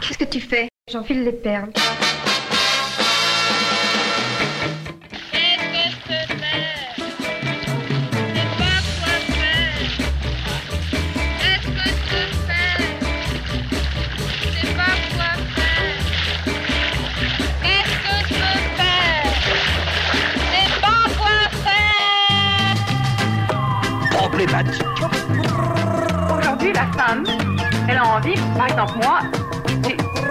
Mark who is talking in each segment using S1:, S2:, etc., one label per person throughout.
S1: Qu'est-ce que tu fais? J'enfile les perles.
S2: Aujourd'hui, la femme, elle a envie, par exemple moi,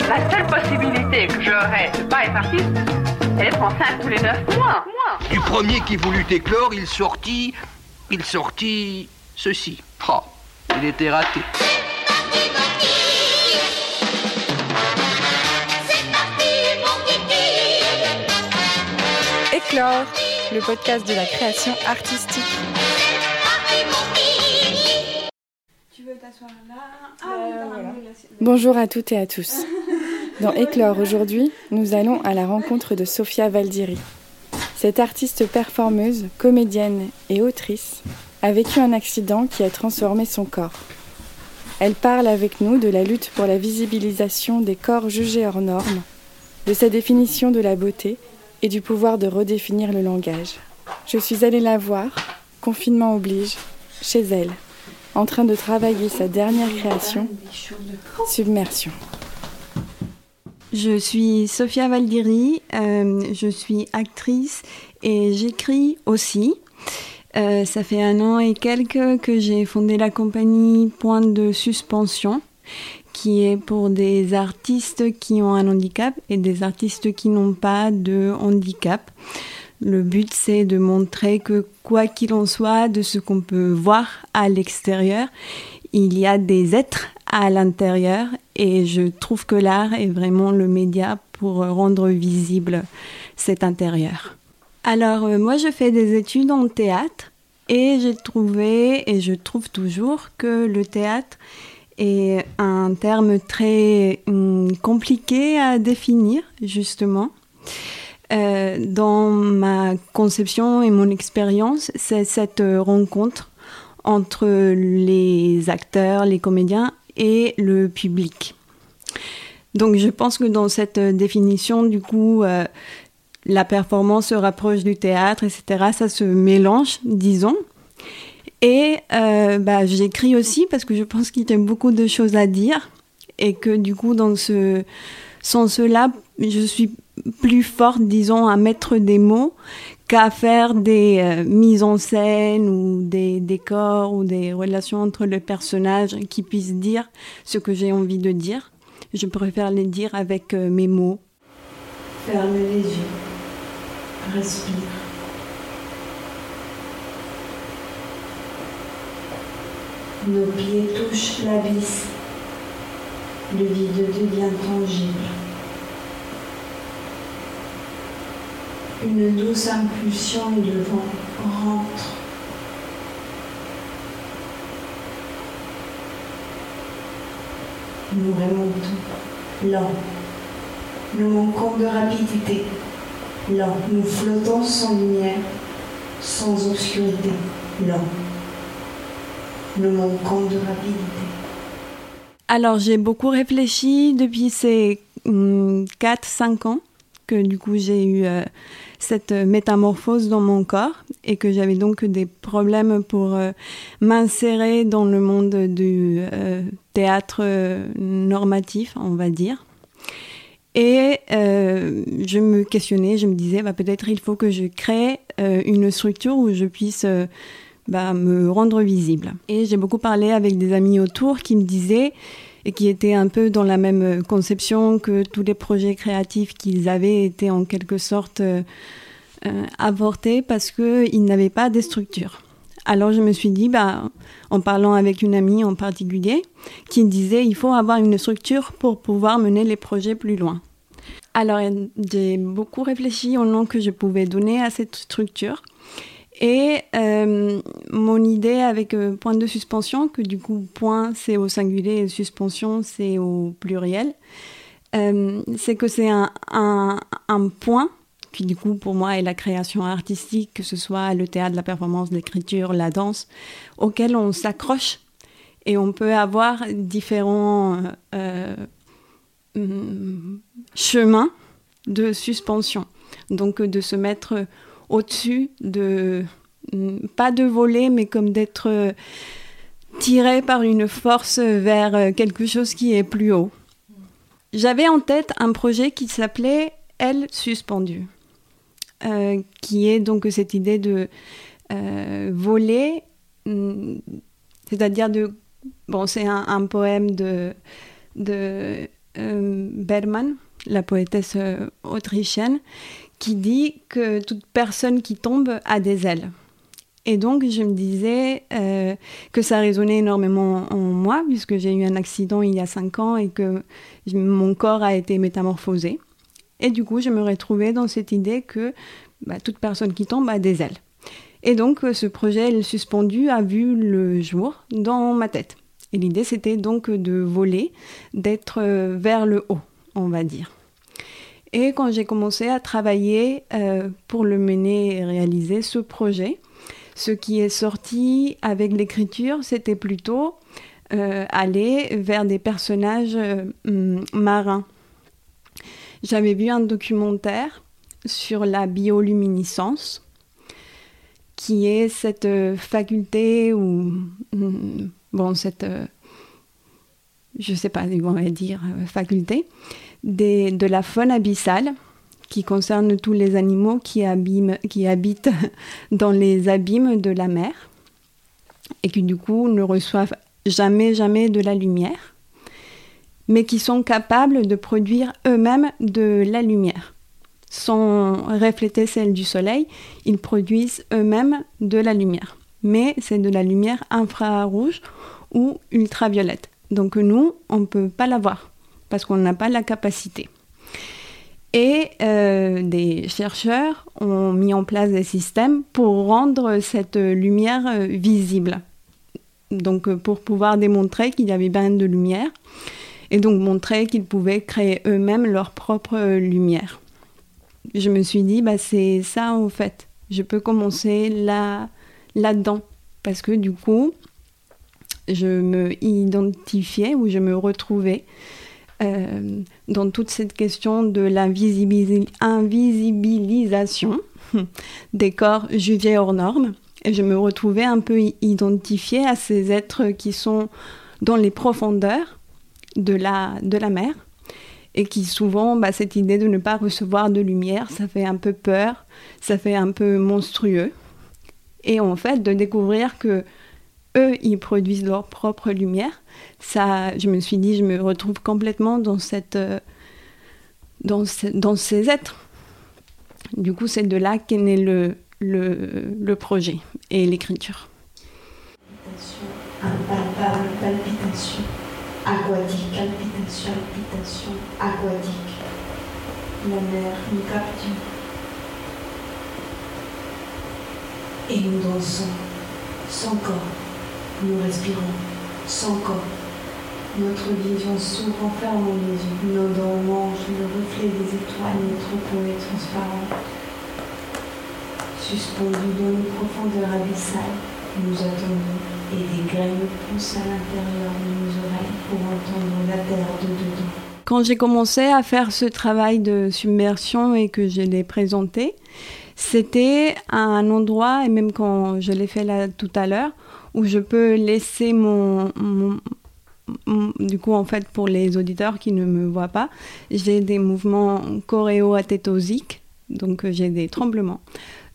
S2: la seule possibilité que j'aurais de pas être artiste, c'est d'être enceinte tous les neuf mois.
S3: Du premier qui voulut éclore, il sortit, il sortit ceci. Oh, il était raté.
S4: Éclore, le podcast de la création artistique. Bonjour à toutes et à tous. Dans Éclore aujourd'hui, nous allons à la rencontre de Sophia Valdiri. Cette artiste performeuse, comédienne et autrice a vécu un accident qui a transformé son corps. Elle parle avec nous de la lutte pour la visibilisation des corps jugés hors normes, de sa définition de la beauté et du pouvoir de redéfinir le langage. Je suis allée la voir, confinement oblige, chez elle en train de travailler sa dernière création, Submersion.
S5: Je suis Sophia Valdiri, euh, je suis actrice et j'écris aussi. Euh, ça fait un an et quelques que j'ai fondé la compagnie Point de Suspension, qui est pour des artistes qui ont un handicap et des artistes qui n'ont pas de handicap. Le but, c'est de montrer que quoi qu'il en soit de ce qu'on peut voir à l'extérieur, il y a des êtres à l'intérieur et je trouve que l'art est vraiment le média pour rendre visible cet intérieur. Alors euh, moi je fais des études en théâtre et j'ai trouvé et je trouve toujours que le théâtre est un terme très hum, compliqué à définir justement. Euh, dans ma conception et mon expérience, c'est cette rencontre entre les acteurs, les comédiens et le public. Donc je pense que dans cette définition, du coup, euh, la performance se rapproche du théâtre, etc. Ça se mélange, disons. Et euh, bah, j'écris aussi parce que je pense qu'il y a beaucoup de choses à dire et que du coup, dans ce sens-là, je suis plus forte, disons, à mettre des mots qu'à faire des euh, mises en scène ou des décors ou des relations entre les personnages qui puissent dire ce que j'ai envie de dire. Je préfère les dire avec euh, mes mots.
S6: Ferme les yeux. Respire. Nos pieds touchent l'abysse. Le vide devient tangible. Une douce impulsion et le vent rentre. Nous remontons, lent. Nous manquons de rapidité, lent. Nous flottons sans lumière, sans obscurité, lent. Nous manquons de rapidité.
S5: Alors j'ai beaucoup réfléchi depuis ces 4-5 hum, ans que du coup j'ai eu euh, cette métamorphose dans mon corps et que j'avais donc des problèmes pour euh, m'insérer dans le monde du euh, théâtre normatif, on va dire. Et je me questionnais, je me disais, bah, peut-être il faut que je crée une structure où je puisse bah, me rendre visible. Et j'ai beaucoup parlé avec des amis autour qui me disaient, et qui étaient un peu dans la même conception que tous les projets créatifs qu'ils avaient été en quelque sorte euh, euh, avortés parce qu'ils n'avaient pas de structure. Alors je me suis dit, bah, en parlant avec une amie en particulier, qui disait il faut avoir une structure pour pouvoir mener les projets plus loin. Alors j'ai beaucoup réfléchi au nom que je pouvais donner à cette structure. Et euh, mon idée avec euh, point de suspension, que du coup point c'est au singulier et suspension c'est au pluriel, euh, c'est que c'est un, un, point qui du coup pour moi est la création artistique, que ce soit le théâtre, la performance, l'écriture, la danse, auquel on s'accroche et on peut avoir différents hum, chemin de suspension. Donc de se mettre au-dessus, de pas de voler, mais comme d'être tiré par une force vers quelque chose qui est plus haut. J'avais en tête un projet qui s'appelait Elle suspendue, euh, qui est donc cette idée de euh, voler, mm, c'est-à-dire de... Bon, c'est un, poème de, de euh, Berman, la poétesse autrichienne, qui dit que toute personne qui tombe a des ailes. Et donc, je me disais euh, que ça résonnait énormément en moi, puisque j'ai eu un accident il y a cinq ans et que mon corps a été métamorphosé. Et du coup, je me retrouvais dans cette idée que bah, toute personne qui tombe a des ailes. Et donc, ce projet le suspendu a vu le jour dans ma tête. Et l'idée, c'était donc de voler, d'être euh, vers le haut, on va dire. Et quand j'ai commencé à travailler euh, pour le mener et réaliser ce projet, ce qui est sorti avec l'écriture, c'était plutôt euh, aller vers des personnages euh, mm, marins. J'avais vu un documentaire sur la bioluminescence, qui est cette faculté ou mm, bon cette je sais pas on va dire faculté de la faune abyssale qui concerne tous les animaux qui, qui habitent dans les abîmes de la mer et qui du coup ne reçoivent jamais, jamais de la lumière, mais qui sont capables de produire eux-mêmes de la lumière. Sans refléter celle du soleil, ils produisent eux-mêmes de la lumière. Mais c'est de la lumière infrarouge ou ultraviolette. Donc nous, on ne peut pas la voir parce qu'on n'a pas la capacité. Et euh, des chercheurs ont mis en place des systèmes pour rendre cette lumière euh, visible. Donc euh, pour pouvoir démontrer qu'il y avait bien de lumière et donc montrer qu'ils pouvaient créer eux-mêmes leur propre lumière. Je me suis dit, bah, c'est ça en fait. Je peux commencer là, là-dedans. Parce que du coup, je me identifiais ou je me retrouvais euh, dans toute cette question de l'invisibilisation des corps jugés hors normes. Et je me retrouvais un peu identifiée à ces êtres qui sont dans les profondeurs de la, de la mer et qui souvent, bah, cette idée de ne pas recevoir de lumière, ça fait un peu peur, ça fait un peu monstrueux. Et en fait, de découvrir que eux, ils produisent leur propre lumière, ça, je me suis dit, je me retrouve complètement dans, cette, euh, dans, ces êtres. Du coup, c'est de là qu'est né le projet et l'écriture.
S6: Impalpable palpitation, aquatique, palpitation, palpitation, aquatique. La mer nous capture. Et nous dansons sans corps. Nous respirons sans corps. Notre vision s'ouvre en fermant les yeux. Nos dents mangent le reflet des étoiles, notre peau est transparente. Suspendus dans les profondeurs abyssales, nous attendons et des graines poussent à l'intérieur de nos oreilles pour entendre la terre de dedans.
S5: Quand j'ai commencé à faire ce travail de submersion et que je l'ai présenté, c'était un endroit, et même quand je l'ai fait là tout à l'heure, où je peux laisser mon, du coup en fait pour les auditeurs qui ne me voient pas, j'ai des mouvements choréo-athétosiques, donc euh, j'ai des tremblements.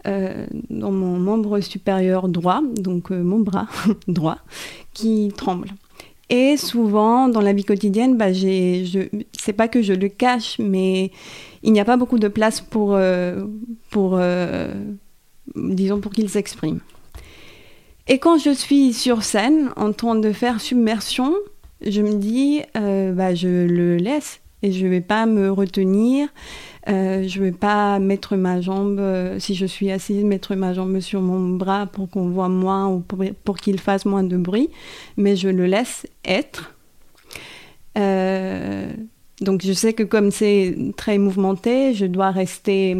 S5: Euh, dans mon membre supérieur droit, donc euh, mon bras droit, qui tremble. Et souvent, dans la vie quotidienne, bah, c'est pas que je le cache, mais il n'y a pas beaucoup de place pour, pour disons, pour qu'il s'exprime. Et quand je suis sur scène en train de faire submersion, je me dis, euh, bah, je le laisse et je ne vais pas me retenir. Euh, je ne vais pas mettre ma jambe, euh, si je suis assise, mettre ma jambe sur mon bras pour qu'on voit moins ou pour, pour qu'il fasse moins de bruit, mais je le laisse être. donc je sais que comme c'est très mouvementé, je dois rester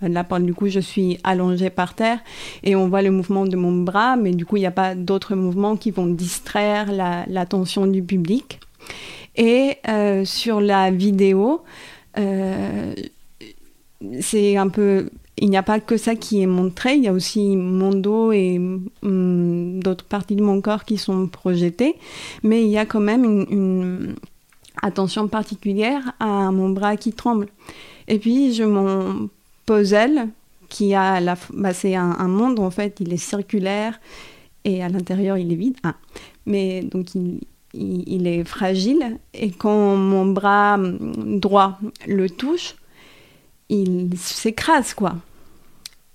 S5: Là, du coup, je suis allongée par terre et on voit le mouvement de mon bras, mais du coup, il n'y a pas d'autres mouvements qui vont distraire l'attention du public. Et sur la vidéo, c'est un peu il n'y a pas que ça qui est montré, il y a aussi mon dos et hum, d'autres parties de mon corps qui sont projetées, mais il y a quand même une, attention particulière à mon bras qui tremble. Et puis je mon puzzle qui a la, bah, c'est un, monde en fait, il est circulaire et à l'intérieur il est vide. Ah. Mais donc il, est fragile et quand mon bras hum, droit le touche, il s'écrase quoi.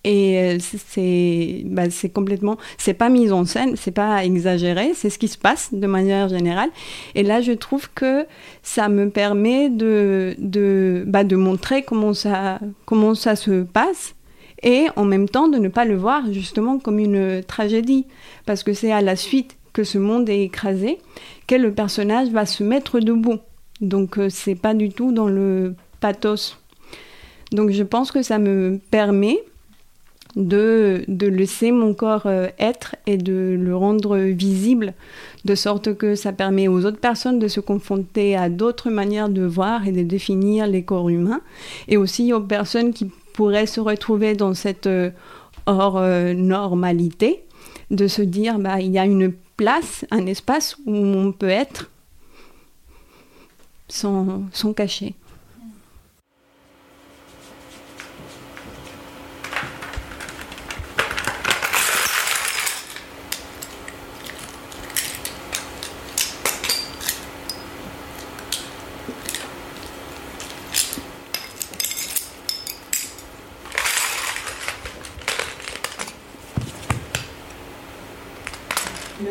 S5: Et euh, c'est bah, complètement, c'est pas mis en scène, c'est pas exagéré, c'est ce qui se passe de manière générale. Et là, je trouve que ça me permet de, de, bah, de montrer comment ça, comment ça se passe et en même temps de ne pas le voir justement comme une tragédie. Parce que c'est à la suite que ce monde est écrasé que le personnage va se mettre debout. Donc euh, c'est pas du tout dans le pathos. Donc je pense que ça me permet de, laisser mon corps euh, être et de le rendre visible, de sorte que ça permet aux autres personnes de se confronter à d'autres manières de voir et de définir les corps humains, et aussi aux personnes qui pourraient se retrouver dans cette euh, hors euh, de se dire bah, il y a une place, un espace où on peut être sans, sans cacher.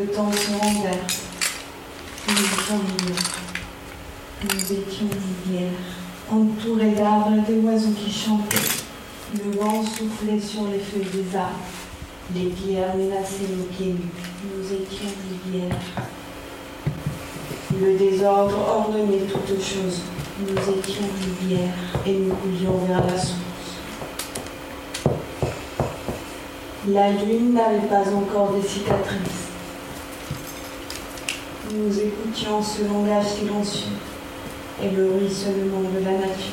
S6: Le temps se renverse. Nous étions Nous étions rivières, entourés d'arbres et des oiseaux qui chantaient. Le vent soufflait sur les feuilles des arbres. Les pierres menaçaient nos pieds nus. Nous étions rivières. Le désordre ordonnait toutes choses. Nous étions rivières et nous coulions vers la source. La lune n'avait pas encore des cicatrices. Nous écoutions ce langage silencieux et le ruissellement de la nature.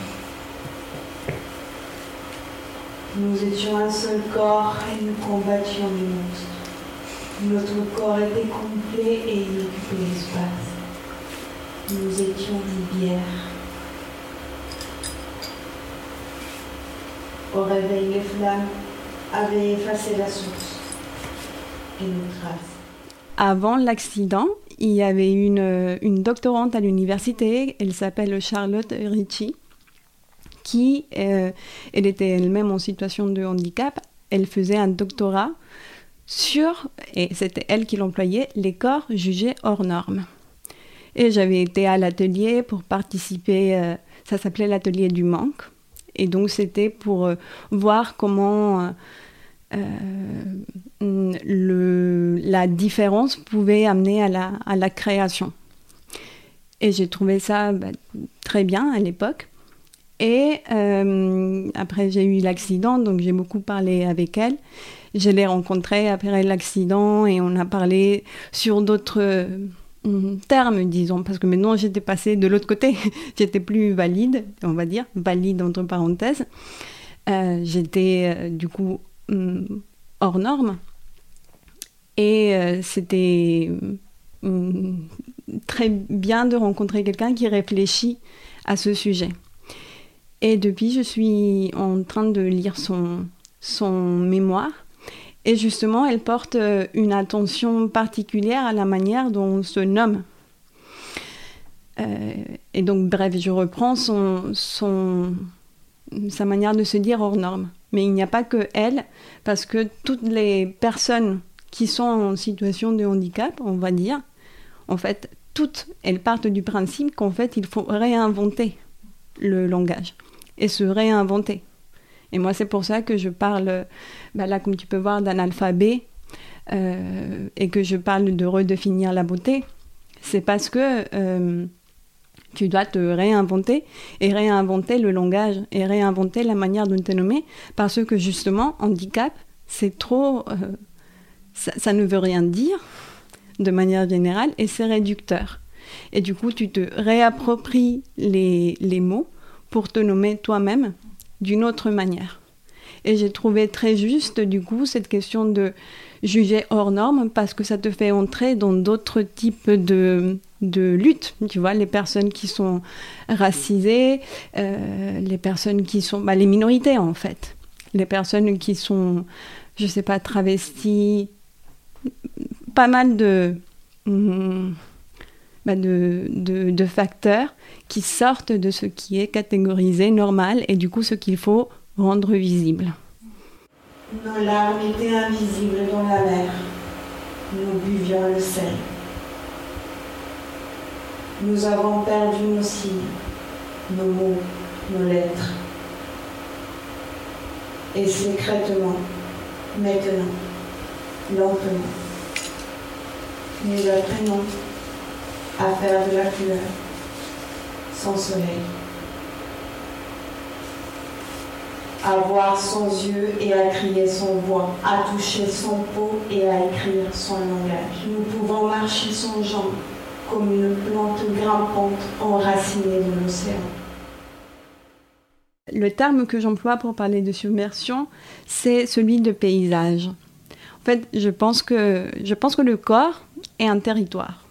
S6: Nous étions un seul corps et nous combattions les monstres. Notre corps était complet et il occupait l'espace. Nous étions rivières. Au réveil, les flammes avaient effacé la source et nos traces.
S5: Avant l'accident, il y avait une, une doctorante à l'université, elle s'appelle Charlotte Ricci, qui, euh, elle était elle-même en situation de handicap, elle faisait un doctorat sur, et c'était elle qui l'employait, les corps jugés hors normes. Et j'avais été à l'atelier pour participer, euh, ça s'appelait l'atelier du manque. Et donc c'était pour euh, voir comment le, la différence pouvait amener à la, création. Et j'ai trouvé ça bah, très bien à l'époque. Et euh, après, j'ai eu l'accident, donc j'ai beaucoup parlé avec elle. Je l'ai rencontrée après l'accident et on a parlé sur d'autres euh, termes, disons, parce que maintenant j'étais passée de l'autre côté. j'étais plus valide, on va dire, valide entre parenthèses. Euh, j'étais du coup hors norme. Et euh, c'était mm, très bien de rencontrer quelqu'un qui réfléchit à ce sujet. Et depuis, je suis en train de lire son, mémoire. Et justement, elle porte euh, une attention particulière à la manière dont on se nomme. Euh, et donc, bref, je reprends son, son, sa manière de se dire hors norme. Mais il n'y a pas que elle, parce que toutes les personnes qui sont en situation de handicap, on va dire, en fait, toutes, elles partent du principe qu'en fait, il faut réinventer le langage et se réinventer. Et moi, c'est pour ça que je parle, bah là, comme tu peux voir, d'un alphabet euh, et que je parle de redéfinir la beauté. C'est parce que euh, tu dois te réinventer et réinventer le langage et réinventer la manière de te nommer parce que justement, handicap, c'est trop. Euh, ça, ne veut rien dire de manière générale et c'est réducteur. Et du coup, tu te réappropries les, les mots pour te nommer toi-même d'une autre manière. Et j'ai trouvé très juste, du coup, cette question de juger hors norme parce que ça te fait entrer dans d'autres types de, de lutte. Tu vois, les personnes qui sont racisées, euh, les personnes qui sont. Bah, les minorités, en fait. Les personnes qui sont, je sais pas, travesties. Pas mal de. Mm, bah, de, de, de, facteurs qui sortent de ce qui est catégorisé normal et du coup ce qu'il faut rendre visible.
S6: Nos larmes étaient invisibles dans la mer. Nous buvions le sel. Nous avons perdu nos signes, nos mots, nos lettres. Et secrètement, maintenant, lentement, nous apprenons à faire de la couleur sans soleil. À voir sans yeux et à crier sans voix, à toucher son peau et à écrire son langage. Nous pouvons marcher sans jambes, comme une plante grimpante enracinée de l'océan.
S5: Le terme que j'emploie pour parler de submersion, c'est celui de paysage. En fait, je pense que, je pense que le corps est un territoire.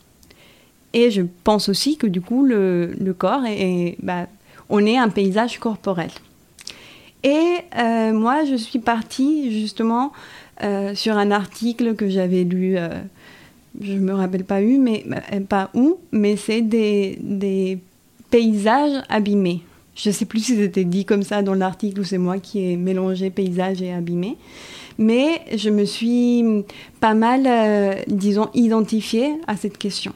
S5: Et je pense aussi que du coup, le, le corps est, bah, on est un paysage corporel. Et euh, moi, je suis partie justement euh, sur un article que j'avais lu, euh, je ne me rappelle pas où, mais, c'est des, paysages abîmés. Je ne sais plus si c'était dit comme ça dans l'article ou c'est moi qui ai mélangé paysage et abîmé. Mais je me suis pas mal, disons, identifiée à cette question.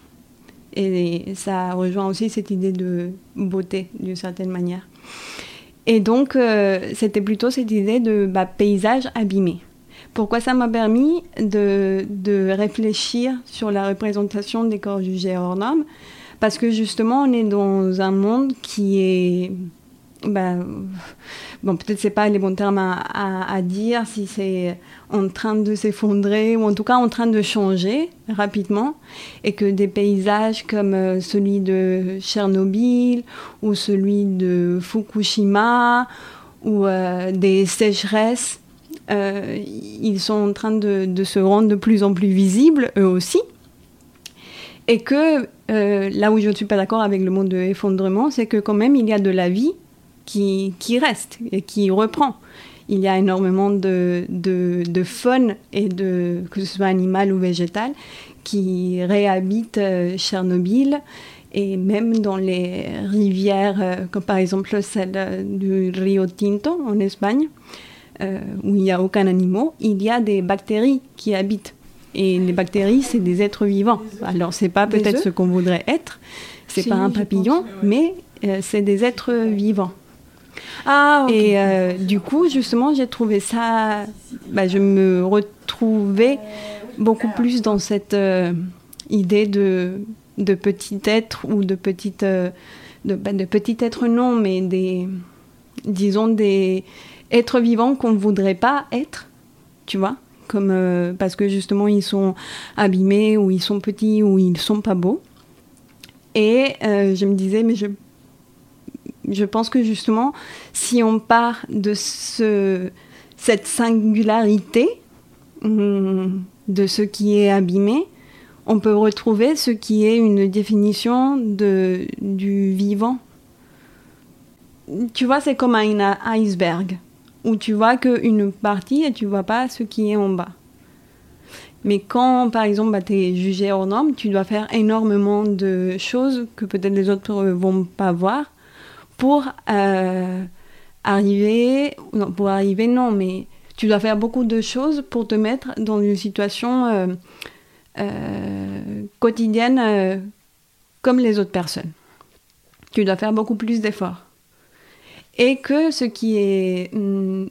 S5: Et ça rejoint aussi cette idée de beauté, d'une certaine manière. Et donc, euh, c'était plutôt cette idée de bah, paysage abîmé. Pourquoi ça m'a permis de, de, réfléchir sur la représentation des corps jugés hors normes Parce que justement, on est dans un monde qui est ben, bon, peut-être c'est pas les bons termes à, dire, si c'est en train de s'effondrer ou en tout cas en train de changer rapidement, et que des paysages comme euh, celui de Tchernobyl ou celui de Fukushima ou euh, des sécheresses, euh, ils sont en train de, se rendre de plus en plus visibles eux aussi. Et que là où je ne suis pas d'accord avec le mot de effondrement, c'est que quand même il y a de la vie qui, qui, reste et qui reprend. Il y a énormément de, de, de, faune, et de, que ce soit animal ou végétal, qui réhabitent euh, Tchernobyl et même dans les rivières, euh, comme par exemple celle euh, du Rio Tinto en Espagne, où il n'y a aucun animal, il y a des bactéries qui habitent. Et les bactéries, c'est des êtres vivants. Alors, c'est pas peut-être ce qu'on voudrait être, c'est pas un papillon, mais c'est des êtres vivants. Ah, Et euh, du coup, justement, j'ai trouvé ça. Bah, je me retrouvais beaucoup plus dans cette euh, idée de, de petit être ou de petite. Euh, de, bah, petit être, non, mais des. Disons des êtres vivants qu'on ne voudrait pas être, tu vois comme, parce que justement ils sont abîmés ou ils sont petits ou ils sont pas beaux. Et je me disais, mais je je pense que justement, si on part de ce, cette singularité hum, de ce qui est abîmé, on peut retrouver ce qui est une définition de, du vivant. Tu vois, c'est comme un iceberg, où tu vois qu'une partie et tu vois pas ce qui est en bas. Mais quand, par exemple, bah, tu es jugé hors norme, tu dois faire énormément de choses que peut-être les autres vont pas voir pour euh, arriver, non, pour arriver, non, mais tu dois faire beaucoup de choses pour te mettre dans une situation euh, euh, quotidienne comme les autres personnes. Tu dois faire beaucoup plus d'efforts. Et que ce qui est hmm,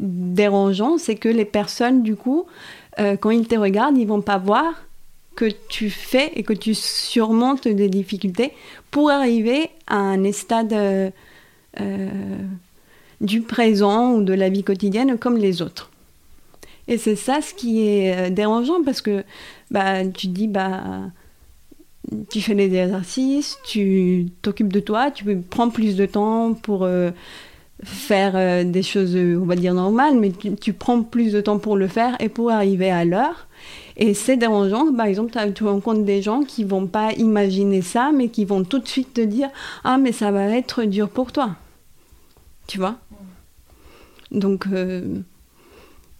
S5: dérangeant, c'est que les personnes, du coup, quand ils te regardent, ils vont pas voir que tu fais et que tu surmontes des difficultés pour arriver à un stade euh, euh, du présent ou de la vie quotidienne comme les autres. Et c'est ça ce qui est euh, dérangeant parce que bah, tu dis, bah, tu fais des exercices, tu t'occupes de toi, tu prends plus de temps pour faire des choses, on va dire normales, mais tu, prends plus de temps pour le faire et pour arriver à l'heure. Et c'est dérangeant, par exemple, tu rencontres des gens qui vont pas imaginer ça, mais qui vont tout de suite te dire Ah, mais ça va être dur pour toi. Tu vois? Donc, euh,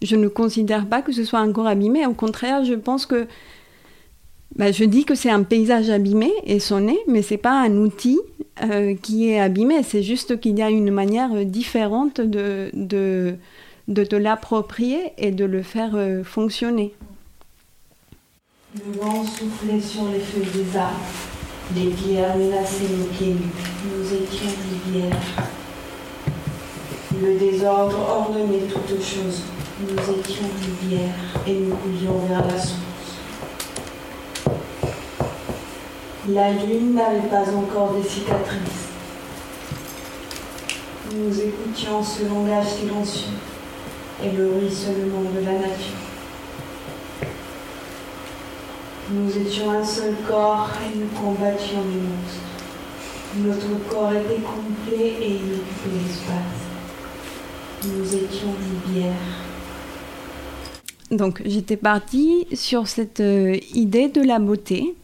S5: je ne considère pas que ce soit un corps abîmé. Au contraire, je pense que. Bah, je dis que c'est un paysage abîmé et sonné, mais c'est pas un outil euh, qui est abîmé. C'est juste qu'il y a une manière différente de, de, de te l'approprier et de le faire euh, fonctionner.
S6: Le vent soufflait sur les feuilles des arbres. Les pierres menaçaient nos pieds. Nous étions rivières. Le désordre ordonnait toutes choses. Nous étions rivières et nous coulions vers la source. La lune n'avait pas encore des cicatrices. Nous écoutions ce langage silencieux et le ruissellement de la nature. Nous étions un seul corps et nous combattions les monstres. Notre corps était complet et il occupait l'espace. Nous étions rivières.
S5: Donc j'étais partie sur cette euh, idée de la beauté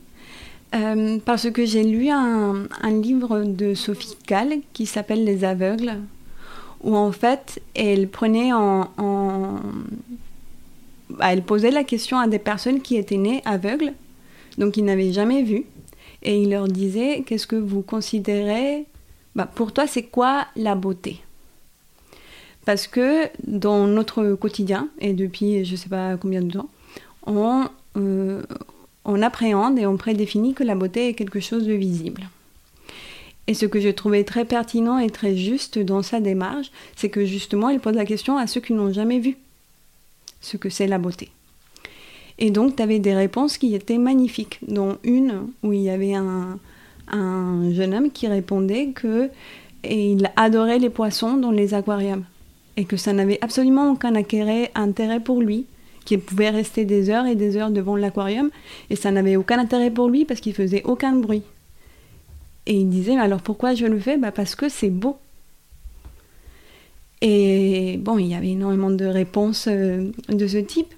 S5: euh, parce que j'ai lu un, livre de Sophie Kahl qui s'appelle Les aveugles où en fait elle prenait en, en elle posait la question à des personnes qui étaient nées aveugles, donc qui n'avaient jamais vu, et il leur disait qu'est-ce que vous considérez, bah, pour toi c'est quoi la beauté? Parce que dans notre quotidien, et depuis je ne sais pas combien de temps, on, euh, on appréhende et on prédéfinit que la beauté est quelque chose de visible. Et ce que j'ai trouvé très pertinent et très juste dans sa démarche, c'est que justement, il pose la question à ceux qui n'ont jamais vu ce que c'est la beauté. Et donc, tu avais des réponses qui étaient magnifiques, dont une où il y avait un, un jeune homme qui répondait que et il adorait les poissons dans les aquariums et que ça n'avait absolument aucun intérêt, intérêt pour lui, qu'il pouvait rester des heures et des heures devant l'aquarium et ça n'avait aucun intérêt pour lui parce qu'il faisait aucun bruit. Et il disait alors pourquoi je le fais? Bah Parce que c'est beau. Et bon, il y avait énormément de réponses euh, de ce type.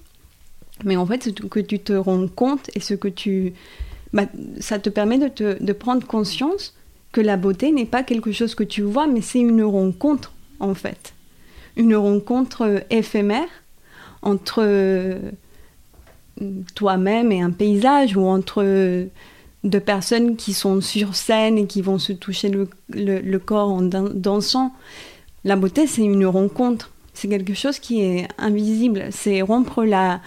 S5: Mais en fait, ce que tu te rends compte et ce que tu... Bah, ça te permet de, prendre conscience que la beauté n'est pas quelque chose que tu vois, mais c'est une rencontre, en fait. Une rencontre euh, éphémère entre euh, toi-même et un paysage, ou entre deux personnes qui sont sur scène et qui vont se toucher le corps en dansant. La beauté, c'est une rencontre. C'est quelque chose qui est invisible. C'est rompre la,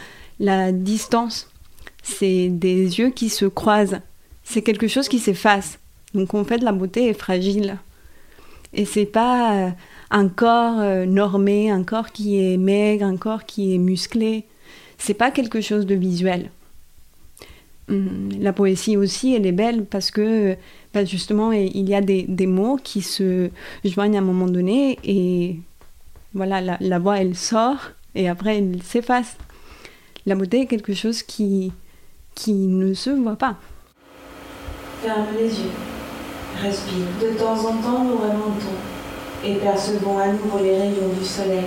S5: distance. C'est des yeux qui se croisent. C'est quelque chose qui s'efface. Donc en fait, la beauté est fragile. Et c'est pas un corps euh, normé, un corps qui est maigre, un corps qui est musclé. C'est pas quelque chose de visuel. Hum, la poésie aussi, elle est belle parce que bah, justement, il y a des, mots qui se joignent à un moment donné et voilà, la, la voix, elle sort et après, elle s'efface. La beauté est quelque chose qui, qui ne se voit pas.
S6: Ferme les yeux, respire. De temps en temps, nous remontons et percevons à nouveau les rayons du soleil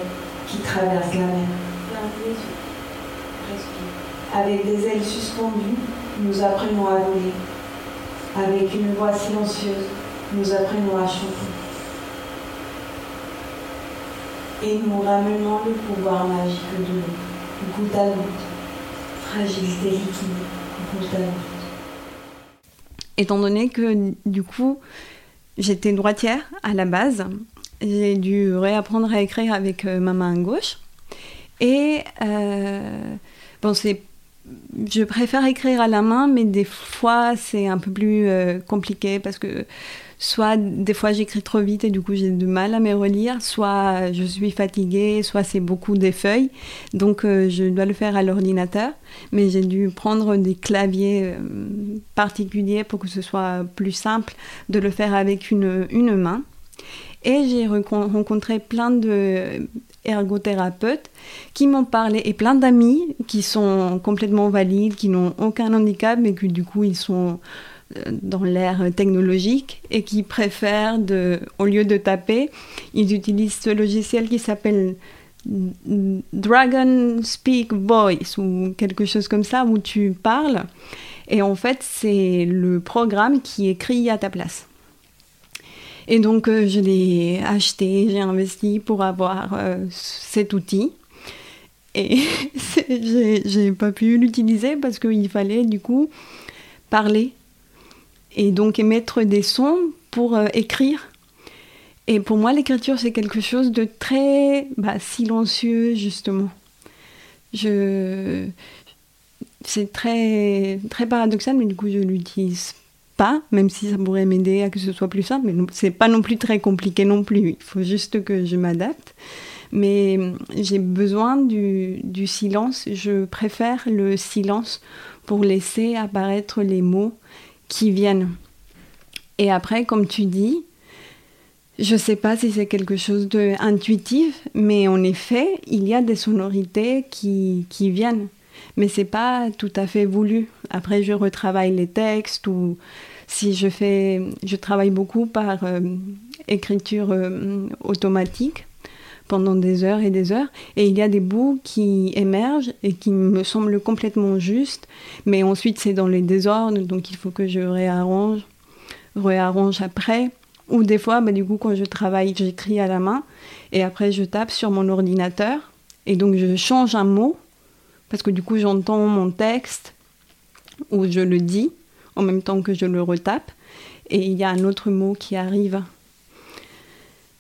S6: qui traversent la mer. Ferme les yeux, respire. Avec des ailes suspendues, nous apprenons à voler. Avec une voix silencieuse, nous apprenons à chanter. Et nous ramenons le pouvoir magique de l'eau, goutte à goutte, fragilité liquide, goutte à.
S5: Étant donné que du coup, j'étais droitière à la base, j'ai dû réapprendre à écrire avec euh, ma main gauche. Et euh, bon, je préfère écrire à la main, mais des fois c'est un peu plus euh, compliqué parce que soit des fois j'écris trop vite et du coup j'ai du mal à me relire, soit je suis fatiguée, soit c'est beaucoup des feuilles, donc euh, je dois le faire à l'ordinateur. Mais j'ai dû prendre des claviers euh, particuliers pour que ce soit plus simple de le faire avec une, une main. Et j'ai rencontré plein de ergothérapeutes qui m'ont parlé et plein d'amis qui sont complètement valides, qui n'ont aucun handicap mais que du coup ils sont dans l'ère technologique et qui préfèrent, au lieu de taper, ils utilisent ce logiciel qui s'appelle Dragon Speak Voice ou quelque chose comme ça où tu parles. Et en fait, c'est le programme qui écrit à ta place. Et donc, euh, je l'ai acheté, j'ai investi pour avoir euh, cet outil. Et j'ai pas pu l'utiliser parce qu'il fallait du coup parler et donc émettre des sons pour euh, écrire. Et pour moi, l'écriture, c'est quelque chose de très bah, silencieux, justement. Je... C'est très, très paradoxal, mais du coup, je l'utilise pas, même si ça pourrait m'aider à que ce soit plus simple. Mais c'est pas non plus très compliqué non plus. Il faut juste que je m'adapte. Mais hum, j'ai besoin du, du, silence. Je préfère le silence pour laisser apparaître les mots qui viennent. Et après, comme tu dis, je ne sais pas si c'est quelque chose d'intuitif, mais en effet, il y a des sonorités qui, qui viennent. Mais c'est pas tout à fait voulu. Après, je retravaille les textes ou si je fais, je travaille beaucoup par euh, écriture euh, automatique pendant des heures et des heures. Et il y a des bouts qui émergent et qui me semblent complètement justes. Mais ensuite, c'est dans les désordres, donc il faut que je réarrange, réarrange après. Ou des fois, bah, du coup, quand je travaille, j'écris à la main et après je tape sur mon ordinateur et donc je change un mot parce que du coup j'entends mon texte ou je le dis en même temps que je le retape et il y a un autre mot qui arrive.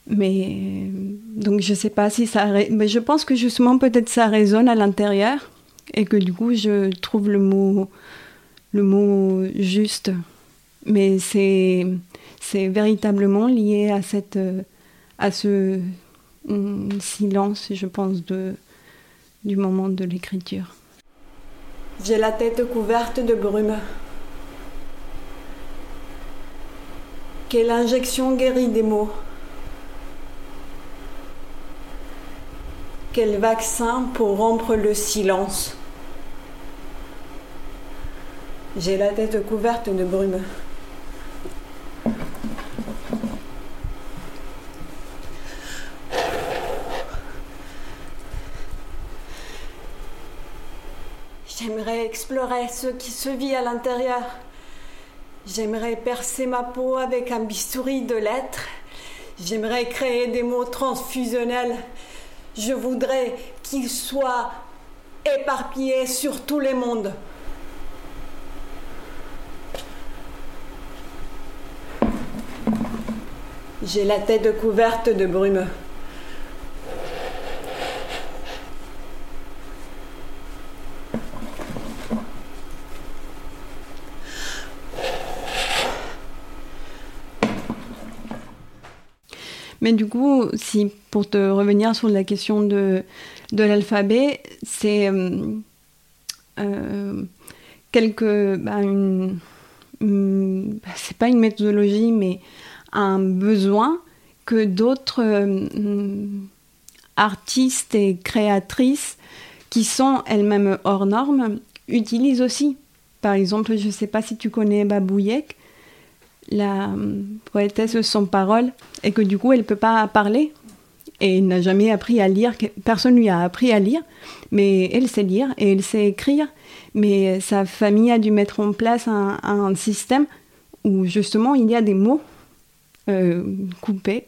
S5: Mais donc je sais pas si ça, mais je pense que justement peut-être ça résonne à l'intérieur et que du coup je trouve le mot le mot juste. Mais c'est c'est véritablement lié à, cette, euh, à ce mm, silence, je pense, du moment de l'écriture.
S6: J'ai la tête couverte de brume. Quelle injection guérit des mots Quel vaccin pour rompre le silence? J'ai la tête couverte de brume. Ce qui se vit à l'intérieur. J'aimerais percer ma peau avec un bistouri de lettres. J'aimerais créer des mots transfusionnels. Je voudrais qu'ils soient éparpillés sur tous les mondes. J'ai la tête couverte de brume.
S5: Mais du coup, si pour te revenir sur la question de, de l'alphabet, c'est euh, euh quelque, bah, c'est pas une méthodologie, mais un besoin que d'autres euh, artistes et créatrices qui sont elles-mêmes hors normes utilisent aussi. Par exemple, je ne sais pas si tu connais Babouyek, la euh, poétesse sans parole et que du coup elle ne peut pas parler et n'a jamais appris à lire, personne lui a appris à lire, mais elle sait lire et elle sait écrire, mais sa famille a dû mettre en place un, système où justement il y a des mots euh, coupés,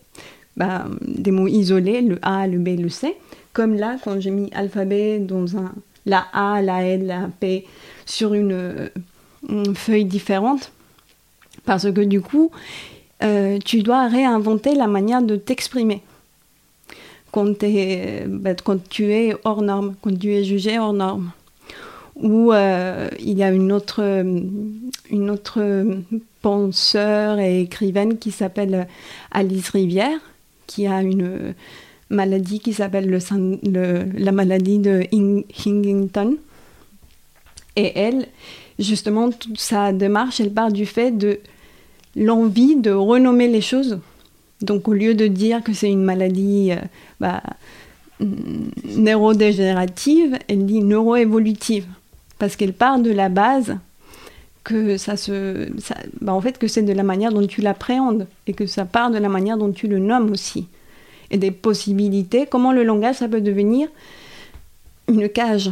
S5: bah, des mots isolés, le A, le B, le C, comme là quand j'ai mis alphabet dans un, la A, la L, la P sur une feuille différente, parce que du coup, euh, tu dois réinventer la manière de t'exprimer. Quand, bah, quand, tu es hors norme, quand tu es jugé hors norme. Ou euh, il y a une autre, penseur et écrivaine qui s'appelle Alice Rivière, qui a une maladie qui s'appelle le, la maladie de Huntington. Et elle, justement, toute sa démarche, elle part du fait de l'envie de renommer les choses. Donc au lieu de dire que c'est une maladie euh, bah, neurodégénérative, elle dit neuroévolutive, parce qu'elle part de la base que ça se, bah, en fait, que c'est de la manière dont tu l'appréhendes et que ça part de la manière dont tu le nommes aussi. Et des possibilités, comment le langage, ça peut devenir une cage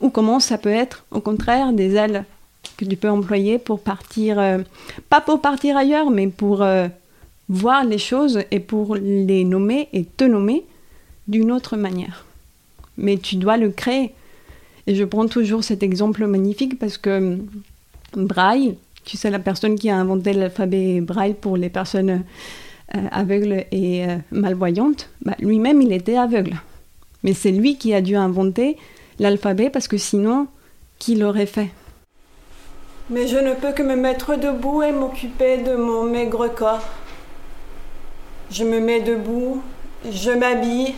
S5: ou comment ça peut être, au contraire, des ailes que tu peux employer pour partir, euh, pas pour partir ailleurs, mais pour euh, voir les choses et pour les nommer et te nommer d'une autre manière. Mais tu dois le créer. Et je prends toujours cet exemple magnifique parce que Braille, tu sais, la personne qui a inventé l'alphabet Braille pour les personnes euh, aveugles et malvoyantes, bah, lui-même, il était aveugle. Mais c'est lui qui a dû inventer l'alphabet parce que sinon, qui l'aurait fait?
S6: Mais je ne peux que me mettre debout et m'occuper de mon maigre corps. Je me mets debout, je m'habille,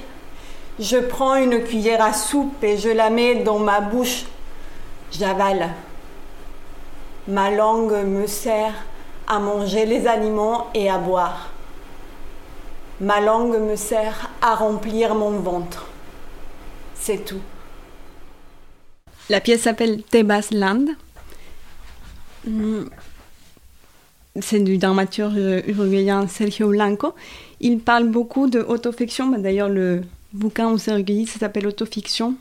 S6: je prends une cuillère à soupe et je la mets dans ma bouche. J'avale. Ma langue me sert à manger les aliments et à boire. Ma langue me sert à remplir mon ventre. C'est tout.
S5: La pièce s'appelle Tebas Land. Hmm. C'est du dramaturge uruguayen Sergio Blanco. Il parle beaucoup de autofiction. Bah, d'ailleurs, le bouquin où c'est recueilli, ça s'appelle Autofiction.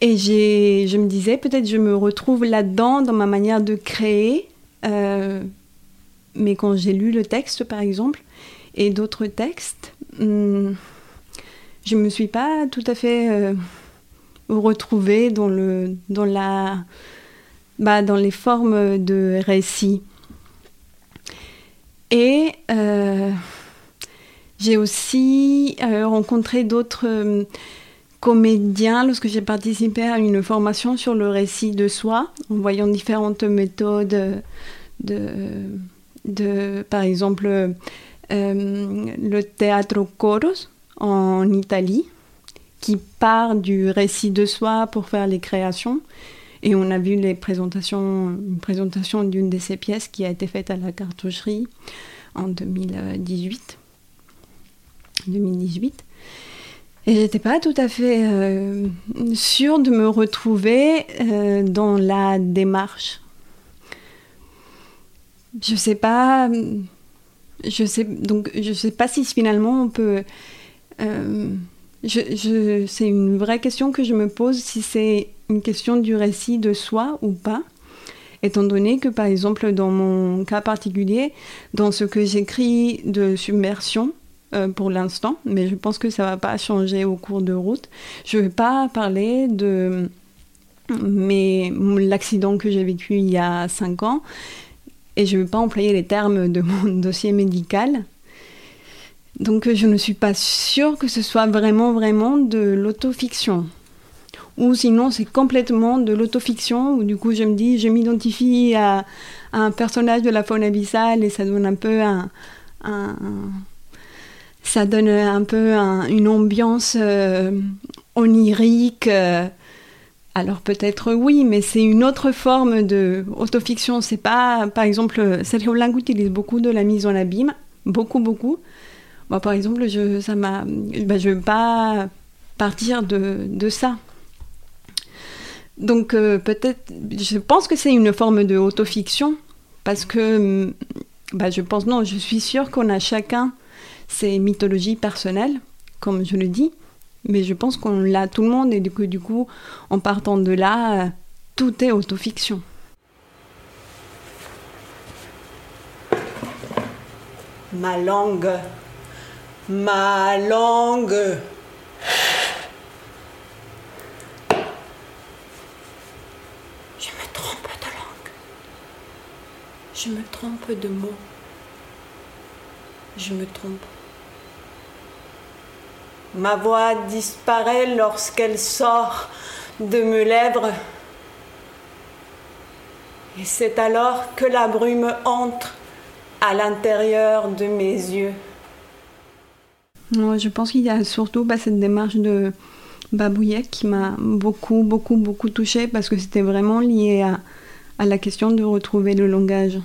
S5: Et je me disais, peut-être je me retrouve là-dedans dans ma manière de créer. Euh, mais quand j'ai lu le texte, par exemple, et d'autres textes, hmm, je ne me suis pas tout à fait euh, retrouvée dans, le, dans, la, bah, dans les formes de récit. Et euh, j'ai aussi rencontré d'autres comédien lorsque j'ai participé à une formation sur le récit de soi, en voyant différentes méthodes de, de par exemple, euh, le théâtre coros en Italie, qui part du récit de soi pour faire les créations. Et on a vu les présentations, une présentation d'une de ces pièces qui a été faite à la cartoucherie en 2018. 2018. Et j'étais pas tout à fait euh, sûre de me retrouver euh, dans la démarche. Je sais pas. Je sais donc je sais pas si finalement on peut. Euh, c'est une vraie question que je me pose si c'est une question du récit de soi ou pas. Étant donné que par exemple dans mon cas particulier, dans ce que j'écris de submersion, euh, pour l'instant, mais je pense que ça va pas changer au cours de route. Je vais pas parler de l'accident que j'ai vécu il y a 5 ans et je vais pas employer les termes de mon dossier médical. Donc je ne suis pas sûre que ce soit vraiment vraiment de l'autofiction. Ou sinon c'est complètement de l'autofiction où du coup je me dis je m'identifie à, un personnage de la faune abyssale et ça donne un peu un une ambiance euh, onirique. Euh. alors peut-être oui, mais c'est une autre forme de autofiction. C'est pas, par exemple, Sergio Blanco utilise beaucoup de la mise en abîme, beaucoup, beaucoup. Moi, par exemple, je, ça m'a, ben, veux pas partir de, de ça. Donc euh, peut-être, je pense que c'est une forme de autofiction parce que, ben, je pense non, je suis sûre qu'on a chacun c'est mythologie personnelle, comme je le dis, mais je pense qu'on l'a tout le monde et coup, du coup, en partant de là, tout est autofiction.
S6: Ma langue, ma langue. Je me trompe de langue. Je me trompe de mots. Je me trompe. Ma voix disparaît lorsqu'elle sort de mes lèvres. Et c'est alors que la brume entre à l'intérieur de mes yeux.
S5: Je pense qu'il y a surtout bah, cette démarche de Babouyek qui m'a beaucoup, beaucoup, beaucoup touchée parce que c'était vraiment lié à la question de retrouver le langage.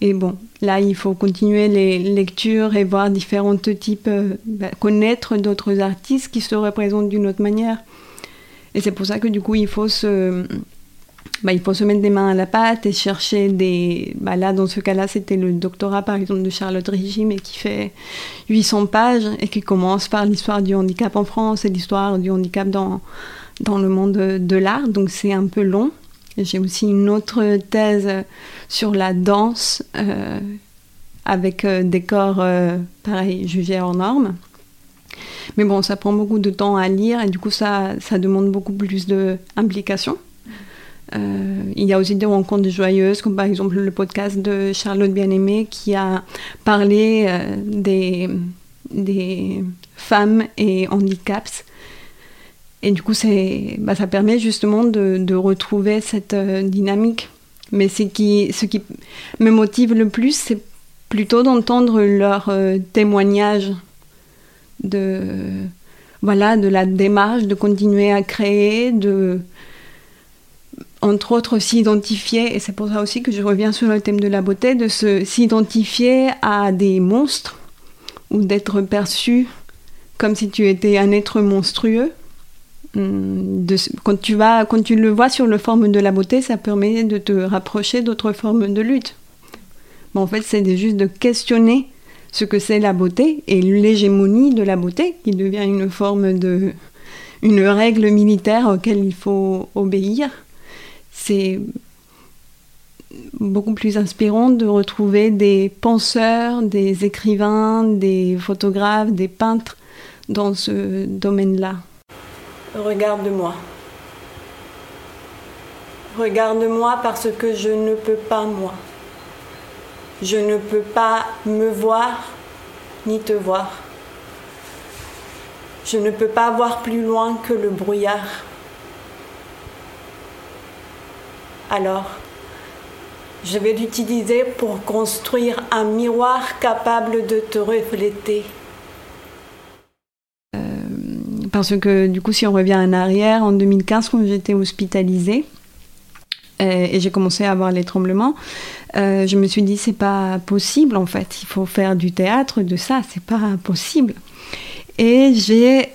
S5: Et bon, là, il faut continuer les lectures et voir différents types, euh, bah, connaître d'autres artistes qui se représentent d'une autre manière. Et c'est pour ça que du coup, il faut se, bah, il faut se mettre des mains à la pâte et chercher des... Bah, là, dans ce cas-là, c'était le doctorat, par exemple, de Charlotte Régis, mais qui fait 800 pages et qui commence par l'histoire du handicap en France et l'histoire du handicap dans, dans le monde de l'art. Donc, c'est un peu long. J'ai aussi une autre thèse sur la danse euh, avec euh, des corps, euh, pareil, jugés hors normes. Mais bon, ça prend beaucoup de temps à lire et du coup, ça, ça demande beaucoup plus d'implication. Euh, il y a aussi des rencontres joyeuses, comme par exemple le podcast de Charlotte Bien-Aimée qui a parlé euh, des, des femmes et handicaps. Et du coup, bah, ça permet justement de, de retrouver cette euh, dynamique. Mais ce qui, ce qui me motive le plus, c'est plutôt d'entendre leur témoignage de, voilà, de la démarche, de continuer à créer, de, entre autres s'identifier, et c'est pour ça aussi que je reviens sur le thème de la beauté, de s'identifier à des monstres ou d'être perçu comme si tu étais un être monstrueux. Hum, quand, tu vas, quand tu le vois sur la forme de la beauté, ça permet de te rapprocher d'autres formes de lutte. en fait, c'est juste de questionner ce que c'est la beauté et l'hégémonie de la beauté qui devient une forme de une règle militaire auquel il faut obéir c'est beaucoup plus inspirant de retrouver des penseurs, des écrivains, des photographes, des peintres dans ce domaine-là.
S6: Regarde-moi. Regarde-moi parce que je ne peux pas moi. Je ne peux pas me voir ni te voir. Je ne peux pas voir plus loin que le brouillard. Alors, je vais l'utiliser pour construire un miroir capable de te refléter.
S5: Euh, parce que du coup, si on revient en arrière, en 2015, quand j'étais hospitalisée, euh, et j'ai commencé à avoir les tremblements, euh, je me suis dit c'est pas possible en fait, il faut faire du théâtre de ça, c'est pas possible. Et j'ai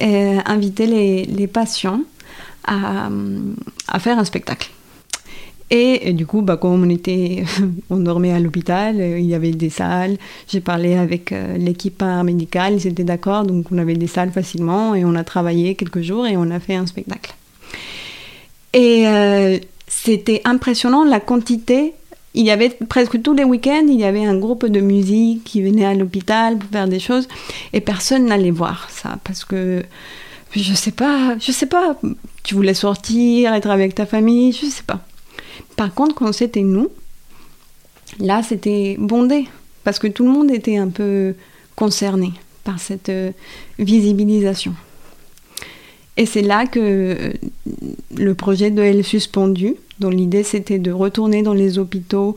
S5: invité les, patients à, faire un spectacle. Et, du coup, bah, comme on était, on dormait à l'hôpital, euh, il y avait des salles. J'ai parlé avec euh, l'équipe paramédicale, ils étaient d'accord, donc on avait des salles facilement et on a travaillé quelques jours et on a fait un spectacle. Et euh, c'était impressionnant la quantité. Il y avait presque tous les week-ends, il y avait un groupe de musique qui venait à l'hôpital pour faire des choses et personne n'allait voir ça parce que je sais pas, je sais pas, tu voulais sortir, être avec ta famille, je sais pas. Par contre, quand c'était nous, là, c'était bondé, parce que tout le monde était un peu concerné par cette euh, visibilisation. Et c'est là que euh, le projet de Elle suspendu, dont l'idée c'était de retourner dans les hôpitaux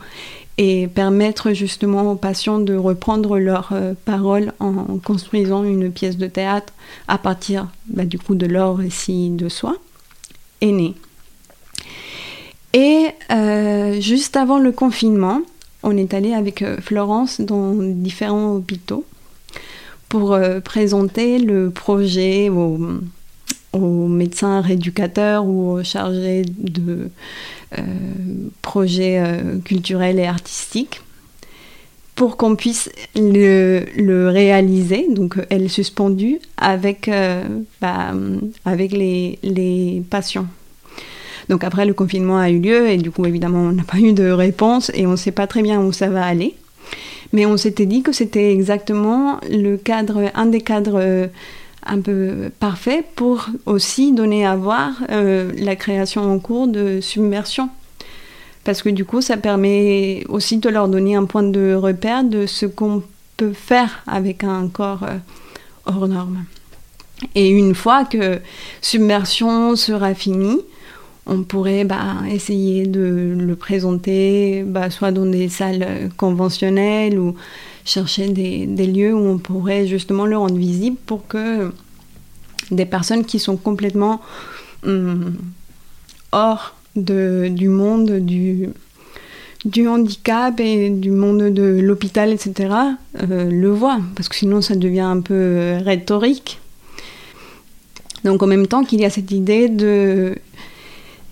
S5: et permettre justement aux patients de reprendre leurs euh, paroles en construisant une pièce de théâtre à partir bah, du coup de leur récit de soi, est né. Et euh, juste avant le confinement, on est allé avec euh, Florence dans différents hôpitaux pour euh, présenter le projet aux, médecins rééducateurs ou aux chargés de projets culturels et artistiques pour qu'on puisse le, réaliser, donc elle suspendue avec, bah, avec les patients. Donc après, le confinement a eu lieu et du coup, évidemment, on n'a pas eu de réponse et on ne sait pas très bien où ça va aller. Mais on s'était dit que c'était exactement le cadre, un des cadres euh, un peu parfait pour aussi donner à voir euh, la création en cours de submersion. Parce que du coup, ça permet aussi de leur donner un point de repère de ce qu'on peut faire avec un corps euh, hors norme. Et une fois que submersion sera finie, on pourrait bah, essayer de le présenter bah, soit dans des salles conventionnelles ou chercher des, lieux où on pourrait justement le rendre visible pour que des personnes qui sont complètement hum, hors du monde du, handicap et du monde de l'hôpital, etc., euh, le voient, parce que sinon ça devient un peu rhétorique. Donc en même temps qu'il y a cette idée de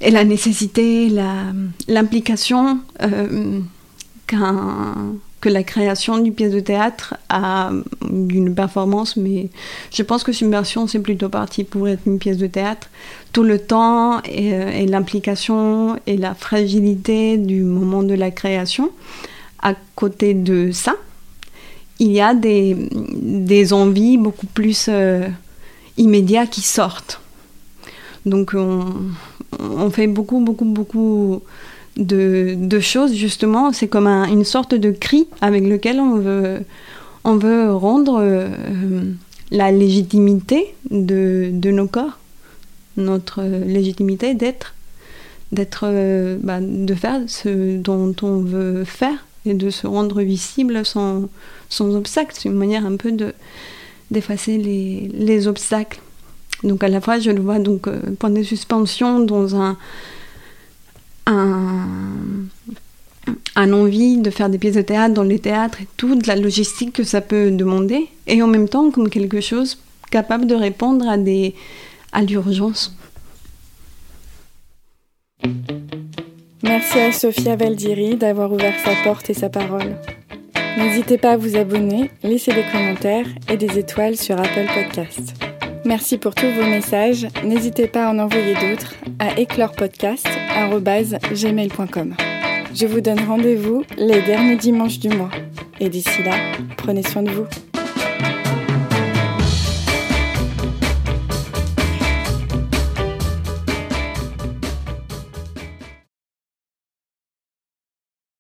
S5: et la nécessité, l'implication qu'un que la création d'une pièce de théâtre a d'une performance, mais je pense que Submersion, c'est plutôt parti pour être une pièce de théâtre. Tout le temps et, euh, l'implication et la fragilité du moment de la création. À côté de ça, il y a des, des envies beaucoup plus euh, immédiates qui sortent. Donc on, on fait beaucoup, beaucoup, beaucoup de, choses, justement. C'est comme une sorte de cri avec lequel on veut, rendre euh, la légitimité de, nos corps, notre légitimité d'être, d'être, euh, bah, de faire ce dont on veut faire et de se rendre visible sans, obstacle. C'est une manière un peu de, d'effacer les obstacles. Donc à la fois, je le vois donc euh, point de suspension dans un un, envie de faire des pièces de théâtre dans les théâtres et tout, de la logistique que ça peut demander, et en même temps comme quelque chose capable de répondre à, des, à l'urgence.
S4: Merci à Sophia Valdiri d'avoir ouvert sa porte et sa parole. N'hésitez pas à vous abonner, laisser des commentaires et des étoiles sur Apple Podcast. Merci pour tous vos messages. N'hésitez pas à en envoyer d'autres à éclorepodcast.gmail.com. Je vous donne rendez-vous les derniers dimanches du mois. Et d'ici là, prenez soin de vous.